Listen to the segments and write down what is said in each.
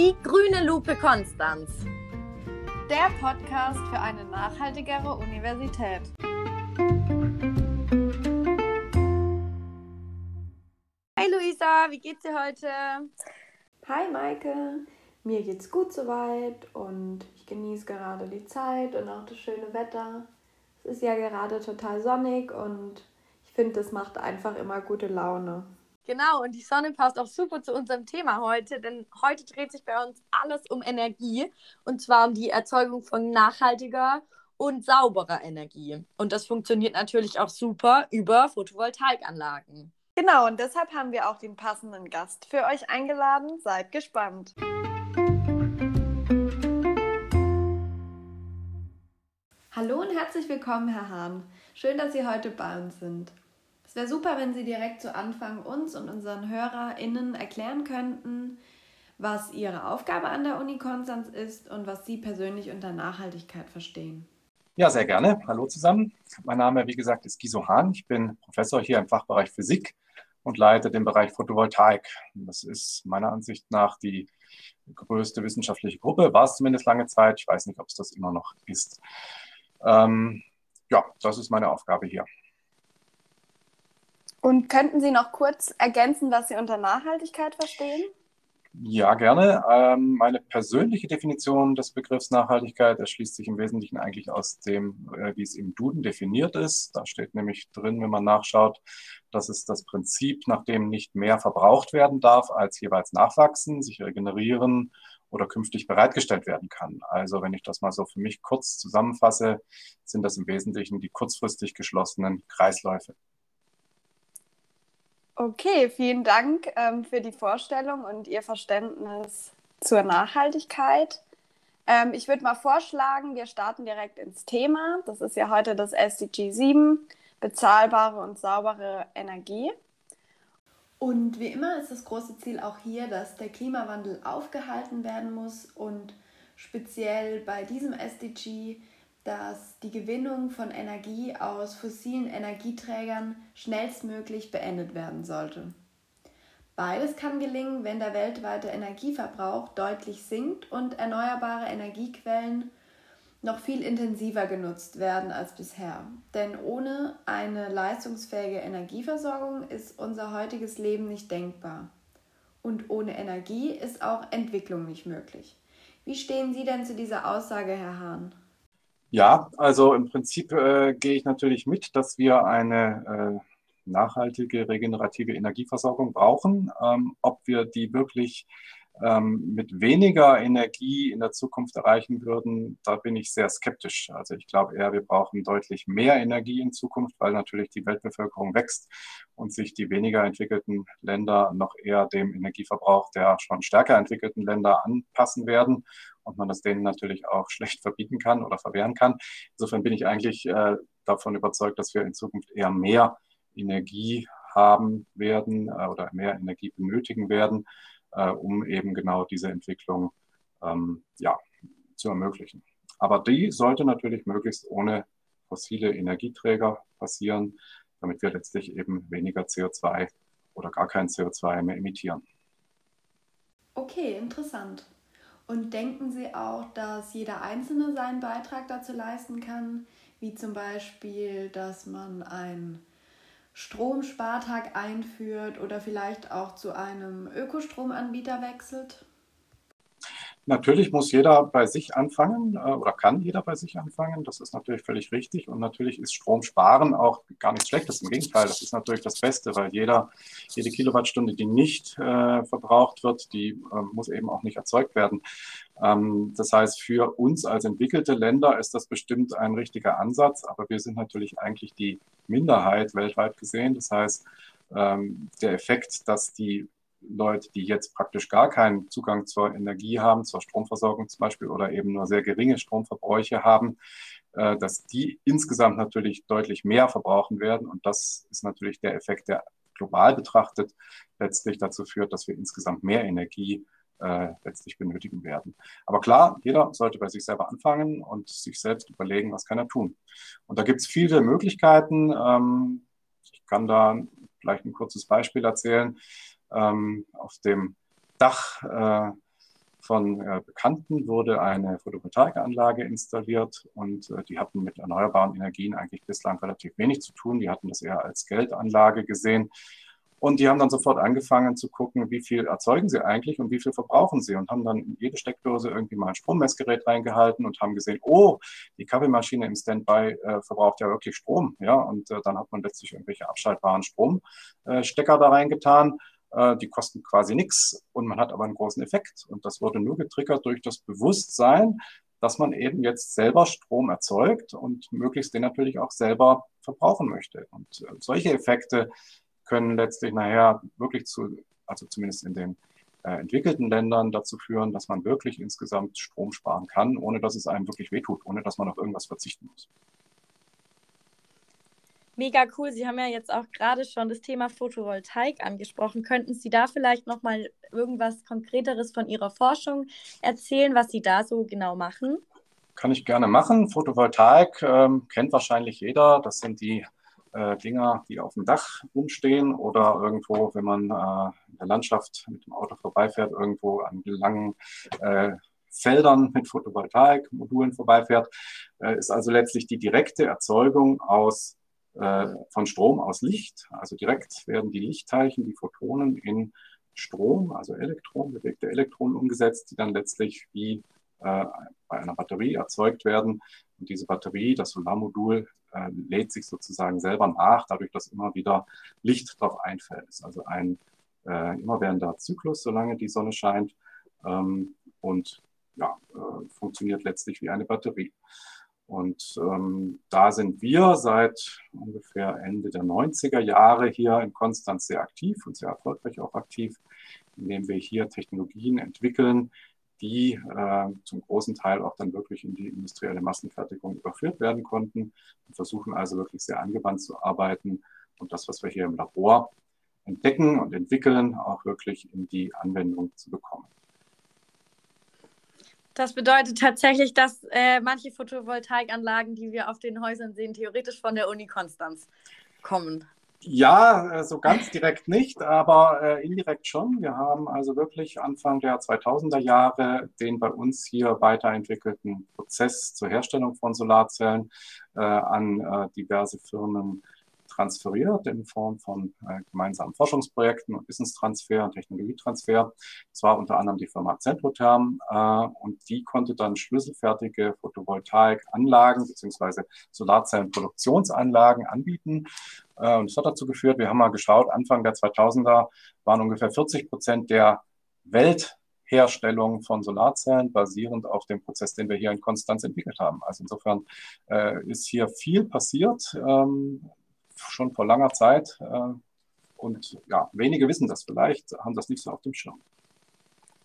Die grüne Lupe Konstanz. Der Podcast für eine nachhaltigere Universität. Hi Luisa, wie geht's dir heute? Hi Maike, mir geht's gut soweit und ich genieße gerade die Zeit und auch das schöne Wetter. Es ist ja gerade total sonnig und ich finde, das macht einfach immer gute Laune. Genau, und die Sonne passt auch super zu unserem Thema heute, denn heute dreht sich bei uns alles um Energie und zwar um die Erzeugung von nachhaltiger und sauberer Energie. Und das funktioniert natürlich auch super über Photovoltaikanlagen. Genau, und deshalb haben wir auch den passenden Gast für euch eingeladen. Seid gespannt. Hallo und herzlich willkommen, Herr Hahn. Schön, dass Sie heute bei uns sind. Es wäre super, wenn Sie direkt zu Anfang uns und unseren HörerInnen erklären könnten, was Ihre Aufgabe an der Uni Konstanz ist und was Sie persönlich unter Nachhaltigkeit verstehen. Ja, sehr gerne. Hallo zusammen. Mein Name, wie gesagt, ist Giso Hahn. Ich bin Professor hier im Fachbereich Physik und leite den Bereich Photovoltaik. Das ist meiner Ansicht nach die größte wissenschaftliche Gruppe, war es zumindest lange Zeit. Ich weiß nicht, ob es das immer noch ist. Ähm, ja, das ist meine Aufgabe hier. Und könnten Sie noch kurz ergänzen, was Sie unter Nachhaltigkeit verstehen? Ja, gerne. Ähm, meine persönliche Definition des Begriffs Nachhaltigkeit erschließt sich im Wesentlichen eigentlich aus dem, äh, wie es im Duden definiert ist. Da steht nämlich drin, wenn man nachschaut, dass es das Prinzip, nach dem nicht mehr verbraucht werden darf, als jeweils nachwachsen, sich regenerieren oder künftig bereitgestellt werden kann. Also wenn ich das mal so für mich kurz zusammenfasse, sind das im Wesentlichen die kurzfristig geschlossenen Kreisläufe. Okay, vielen Dank ähm, für die Vorstellung und Ihr Verständnis zur Nachhaltigkeit. Ähm, ich würde mal vorschlagen, wir starten direkt ins Thema. Das ist ja heute das SDG 7, bezahlbare und saubere Energie. Und wie immer ist das große Ziel auch hier, dass der Klimawandel aufgehalten werden muss und speziell bei diesem SDG dass die Gewinnung von Energie aus fossilen Energieträgern schnellstmöglich beendet werden sollte. Beides kann gelingen, wenn der weltweite Energieverbrauch deutlich sinkt und erneuerbare Energiequellen noch viel intensiver genutzt werden als bisher. Denn ohne eine leistungsfähige Energieversorgung ist unser heutiges Leben nicht denkbar. Und ohne Energie ist auch Entwicklung nicht möglich. Wie stehen Sie denn zu dieser Aussage, Herr Hahn? Ja, also im Prinzip äh, gehe ich natürlich mit, dass wir eine äh, nachhaltige regenerative Energieversorgung brauchen. Ähm, ob wir die wirklich ähm, mit weniger Energie in der Zukunft erreichen würden, da bin ich sehr skeptisch. Also ich glaube eher, wir brauchen deutlich mehr Energie in Zukunft, weil natürlich die Weltbevölkerung wächst und sich die weniger entwickelten Länder noch eher dem Energieverbrauch der schon stärker entwickelten Länder anpassen werden und man das denen natürlich auch schlecht verbieten kann oder verwehren kann. Insofern bin ich eigentlich äh, davon überzeugt, dass wir in Zukunft eher mehr Energie haben werden äh, oder mehr Energie benötigen werden, um eben genau diese Entwicklung ähm, ja, zu ermöglichen. Aber die sollte natürlich möglichst ohne fossile Energieträger passieren, damit wir letztlich eben weniger CO2 oder gar kein CO2 mehr emittieren. Okay, interessant. Und denken Sie auch, dass jeder Einzelne seinen Beitrag dazu leisten kann, wie zum Beispiel, dass man einen Stromspartag einführt oder vielleicht auch zu einem Ökostromanbieter wechselt? Natürlich muss jeder bei sich anfangen äh, oder kann jeder bei sich anfangen. Das ist natürlich völlig richtig. Und natürlich ist Strom sparen auch gar nichts Schlechtes. Im Gegenteil, das ist natürlich das Beste, weil jeder, jede Kilowattstunde, die nicht äh, verbraucht wird, die äh, muss eben auch nicht erzeugt werden. Ähm, das heißt, für uns als entwickelte Länder ist das bestimmt ein richtiger Ansatz. Aber wir sind natürlich eigentlich die Minderheit weltweit gesehen. Das heißt, ähm, der Effekt, dass die Leute, die jetzt praktisch gar keinen Zugang zur Energie haben, zur Stromversorgung zum Beispiel oder eben nur sehr geringe Stromverbräuche haben, äh, dass die insgesamt natürlich deutlich mehr verbrauchen werden. Und das ist natürlich der Effekt, der global betrachtet letztlich dazu führt, dass wir insgesamt mehr Energie äh, letztlich benötigen werden. Aber klar, jeder sollte bei sich selber anfangen und sich selbst überlegen, was kann er tun. Und da gibt es viele Möglichkeiten. Ähm, ich kann da vielleicht ein kurzes Beispiel erzählen ähm, auf dem Dach äh, von äh, Bekannten wurde eine Photovoltaikanlage installiert und äh, die hatten mit erneuerbaren Energien eigentlich bislang relativ wenig zu tun. Die hatten das eher als Geldanlage gesehen. Und die haben dann sofort angefangen zu gucken, wie viel erzeugen sie eigentlich und wie viel verbrauchen sie und haben dann in jede Steckdose irgendwie mal ein Strommessgerät reingehalten und haben gesehen, oh, die Kaffeemaschine im Standby äh, verbraucht ja wirklich Strom. Ja, und äh, dann hat man letztlich irgendwelche abschaltbaren Stromstecker da reingetan äh, die kosten quasi nichts und man hat aber einen großen Effekt. Und das wurde nur getriggert durch das Bewusstsein, dass man eben jetzt selber Strom erzeugt und möglichst den natürlich auch selber verbrauchen möchte. Und äh, solche Effekte können letztlich nachher wirklich zu, also zumindest in den äh, entwickelten Ländern dazu führen, dass man wirklich insgesamt Strom sparen kann, ohne dass es einem wirklich wehtut, ohne dass man auf irgendwas verzichten muss. Mega cool. Sie haben ja jetzt auch gerade schon das Thema Photovoltaik angesprochen. Könnten Sie da vielleicht noch mal irgendwas Konkreteres von Ihrer Forschung erzählen, was Sie da so genau machen? Kann ich gerne machen. Photovoltaik ähm, kennt wahrscheinlich jeder. Das sind die äh, Dinger, die auf dem Dach rumstehen oder irgendwo, wenn man äh, in der Landschaft mit dem Auto vorbeifährt, irgendwo an langen äh, Feldern mit Photovoltaik-Modulen vorbeifährt, äh, ist also letztlich die direkte Erzeugung aus, von Strom aus Licht. Also direkt werden die Lichtteilchen, die Photonen in Strom, also Elektronen, bewegte Elektronen umgesetzt, die dann letztlich wie äh, bei einer Batterie erzeugt werden. Und diese Batterie, das Solarmodul, äh, lädt sich sozusagen selber nach, dadurch, dass immer wieder Licht drauf einfällt. Ist also ein äh, immerwährender Zyklus, solange die Sonne scheint ähm, und ja, äh, funktioniert letztlich wie eine Batterie. Und ähm, da sind wir seit ungefähr Ende der 90er Jahre hier in Konstanz sehr aktiv und sehr erfolgreich auch aktiv, indem wir hier Technologien entwickeln, die äh, zum großen Teil auch dann wirklich in die industrielle Massenfertigung überführt werden konnten. Wir versuchen also wirklich sehr angewandt zu arbeiten und das, was wir hier im Labor entdecken und entwickeln, auch wirklich in die Anwendung zu bekommen. Das bedeutet tatsächlich, dass äh, manche Photovoltaikanlagen, die wir auf den Häusern sehen, theoretisch von der Uni Konstanz kommen. Ja, äh, so ganz direkt nicht, aber äh, indirekt schon. Wir haben also wirklich Anfang der 2000er Jahre den bei uns hier weiterentwickelten Prozess zur Herstellung von Solarzellen äh, an äh, diverse Firmen transferiert in Form von äh, gemeinsamen Forschungsprojekten und Wissenstransfer und Technologietransfer. Das war unter anderem die Firma Centrotherm äh, und die konnte dann schlüsselfertige Photovoltaikanlagen beziehungsweise Solarzellenproduktionsanlagen anbieten. Äh, und das hat dazu geführt, wir haben mal geschaut, Anfang der 2000er waren ungefähr 40 Prozent der Weltherstellung von Solarzellen basierend auf dem Prozess, den wir hier in Konstanz entwickelt haben. Also insofern äh, ist hier viel passiert. Ähm, schon vor langer Zeit. Äh, und ja, wenige wissen das vielleicht, haben das nicht so auf dem Schirm.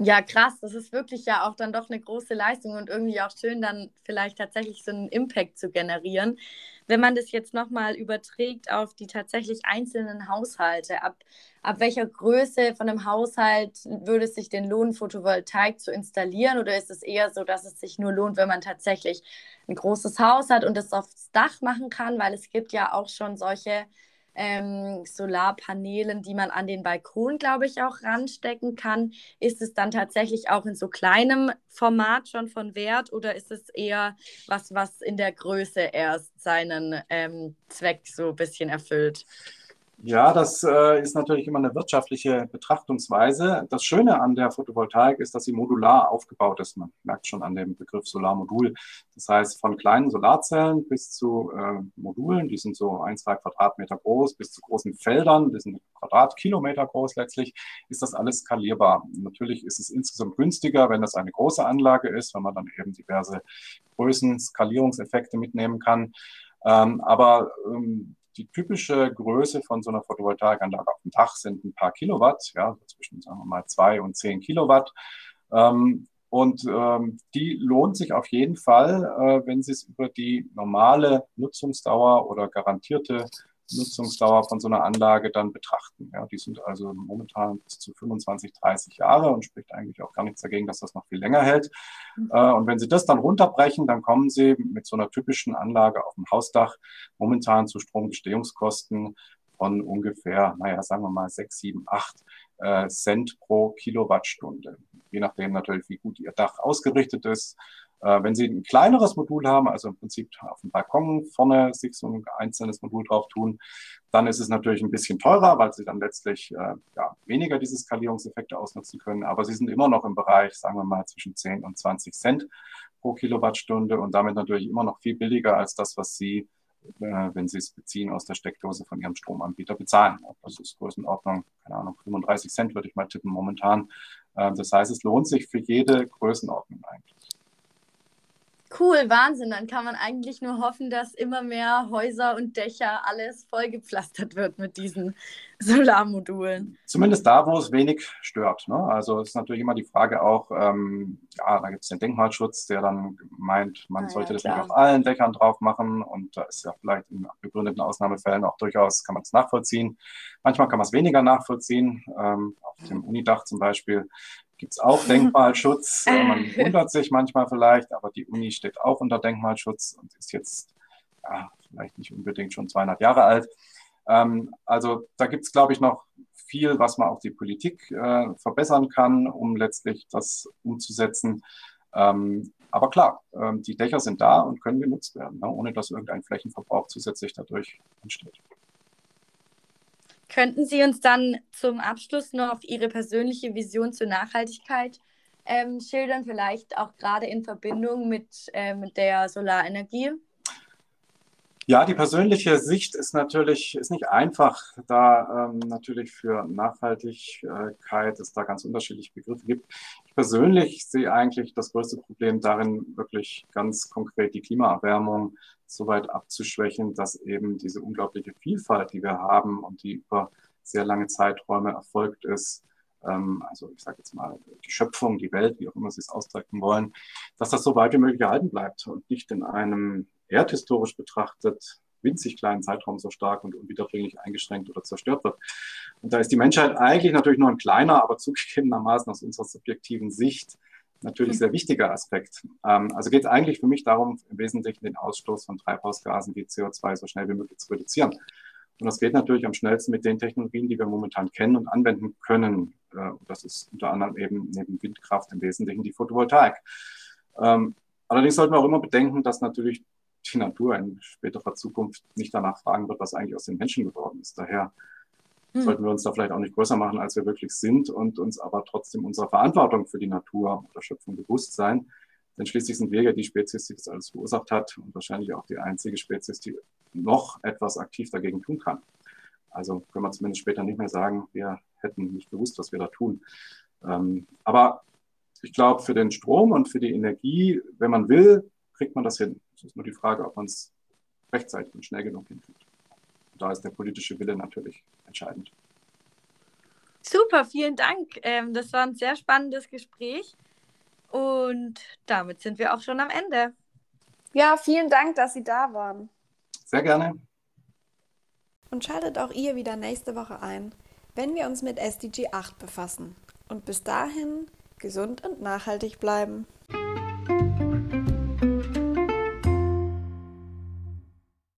Ja, krass. Das ist wirklich ja auch dann doch eine große Leistung und irgendwie auch schön, dann vielleicht tatsächlich so einen Impact zu generieren. Wenn man das jetzt nochmal überträgt auf die tatsächlich einzelnen Haushalte, ab, ab welcher Größe von einem Haushalt würde es sich denn lohnen, Photovoltaik zu installieren? Oder ist es eher so, dass es sich nur lohnt, wenn man tatsächlich ein großes Haus hat und es aufs Dach machen kann? Weil es gibt ja auch schon solche ähm, Solarpanelen, die man an den Balkon, glaube ich, auch ranstecken kann. Ist es dann tatsächlich auch in so kleinem Format schon von Wert oder ist es eher was, was in der Größe erst seinen ähm, Zweck so ein bisschen erfüllt? Ja, das äh, ist natürlich immer eine wirtschaftliche Betrachtungsweise. Das Schöne an der Photovoltaik ist, dass sie modular aufgebaut ist. Man merkt schon an dem Begriff Solarmodul. Das heißt, von kleinen Solarzellen bis zu äh, Modulen, die sind so ein, zwei Quadratmeter groß, bis zu großen Feldern, die sind Quadratkilometer groß letztlich, ist das alles skalierbar. Natürlich ist es insgesamt günstiger, wenn das eine große Anlage ist, wenn man dann eben diverse Größen, Skalierungseffekte mitnehmen kann. Ähm, aber ähm, die typische Größe von so einer Photovoltaikanlage auf dem Dach sind ein paar Kilowatt, ja, zwischen, sagen wir mal, zwei und zehn Kilowatt. Ähm, und ähm, die lohnt sich auf jeden Fall, äh, wenn Sie es über die normale Nutzungsdauer oder garantierte Nutzungsdauer von so einer Anlage dann betrachten. Ja, die sind also momentan bis zu 25, 30 Jahre und spricht eigentlich auch gar nichts dagegen, dass das noch viel länger hält. Mhm. Äh, und wenn Sie das dann runterbrechen, dann kommen Sie mit so einer typischen Anlage auf dem Hausdach momentan zu Stromgestehungskosten von ungefähr, naja, sagen wir mal 6, 7, 8 äh, Cent pro Kilowattstunde. je nachdem natürlich, wie gut Ihr Dach ausgerichtet ist. Äh, wenn Sie ein kleineres Modul haben, also im Prinzip auf dem Balkon vorne sich so ein einzelnes Modul drauf tun, dann ist es natürlich ein bisschen teurer, weil Sie dann letztlich äh, ja, weniger diese Skalierungseffekte ausnutzen können. Aber Sie sind immer noch im Bereich, sagen wir mal, zwischen 10 und 20 Cent pro Kilowattstunde und damit natürlich immer noch viel billiger als das, was Sie äh, wenn Sie es beziehen aus der Steckdose von Ihrem Stromanbieter bezahlen. Das ist Größenordnung, keine Ahnung, 35 Cent würde ich mal tippen momentan. Äh, das heißt, es lohnt sich für jede Größenordnung eigentlich. Cool, Wahnsinn. Dann kann man eigentlich nur hoffen, dass immer mehr Häuser und Dächer alles vollgepflastert wird mit diesen Solarmodulen. Zumindest da, wo es wenig stört. Ne? Also es ist natürlich immer die Frage auch, ähm, ja, da gibt es den Denkmalschutz, der dann meint, man ah, sollte ja, das nicht auf allen Dächern drauf machen. Und da ist ja vielleicht in begründeten Ausnahmefällen auch durchaus, kann man es nachvollziehen. Manchmal kann man es weniger nachvollziehen. Ähm, auf dem Unidach zum Beispiel gibt es auch Denkmalschutz. Äh, man wundert sich manchmal vielleicht, aber die Uni steht auch unter Denkmalschutz und ist jetzt ja, vielleicht nicht unbedingt schon 200 Jahre alt. Ähm, also da gibt es, glaube ich, noch viel, was man auch die Politik äh, verbessern kann, um letztlich das umzusetzen. Ähm, aber klar, ähm, die Dächer sind da und können genutzt werden, ne, ohne dass irgendein Flächenverbrauch zusätzlich dadurch entsteht. Könnten Sie uns dann zum Abschluss noch auf Ihre persönliche Vision zur Nachhaltigkeit ähm, schildern, vielleicht auch gerade in Verbindung mit, äh, mit der Solarenergie? Ja, die persönliche Sicht ist natürlich ist nicht einfach, da ähm, natürlich für Nachhaltigkeit es da ganz unterschiedliche Begriffe gibt. Ich persönlich sehe eigentlich das größte Problem darin, wirklich ganz konkret die Klimaerwärmung so weit abzuschwächen, dass eben diese unglaubliche Vielfalt, die wir haben und die über sehr lange Zeiträume erfolgt ist, ähm, also ich sage jetzt mal die Schöpfung, die Welt, wie auch immer Sie es ausdrücken wollen, dass das so weit wie möglich erhalten bleibt und nicht in einem erdhistorisch betrachtet winzig kleinen Zeitraum so stark und unwiederbringlich eingeschränkt oder zerstört wird. Und da ist die Menschheit eigentlich natürlich nur ein kleiner, aber zugegebenermaßen aus unserer subjektiven Sicht natürlich mhm. sehr wichtiger Aspekt. Ähm, also geht es eigentlich für mich darum, im Wesentlichen den Ausstoß von Treibhausgasen wie CO2 so schnell wie möglich zu reduzieren. Und das geht natürlich am schnellsten mit den Technologien, die wir momentan kennen und anwenden können. Äh, das ist unter anderem eben neben Windkraft im Wesentlichen die Photovoltaik. Ähm, allerdings sollten wir auch immer bedenken, dass natürlich die Natur in späterer Zukunft nicht danach fragen wird, was eigentlich aus den Menschen geworden ist. Daher hm. sollten wir uns da vielleicht auch nicht größer machen, als wir wirklich sind und uns aber trotzdem unserer Verantwortung für die Natur oder Schöpfung bewusst sein. Denn schließlich sind wir ja die Spezies, die das alles verursacht hat und wahrscheinlich auch die einzige Spezies, die noch etwas aktiv dagegen tun kann. Also können wir zumindest später nicht mehr sagen, wir hätten nicht gewusst, was wir da tun. Ähm, aber ich glaube, für den Strom und für die Energie, wenn man will, kriegt man das hin. Es ist nur die Frage, ob man es rechtzeitig und schnell genug hinkriegt. Und da ist der politische Wille natürlich entscheidend. Super, vielen Dank. Ähm, das war ein sehr spannendes Gespräch. Und damit sind wir auch schon am Ende. Ja, vielen Dank, dass Sie da waren. Sehr gerne. Und schaltet auch ihr wieder nächste Woche ein, wenn wir uns mit SDG 8 befassen. Und bis dahin gesund und nachhaltig bleiben.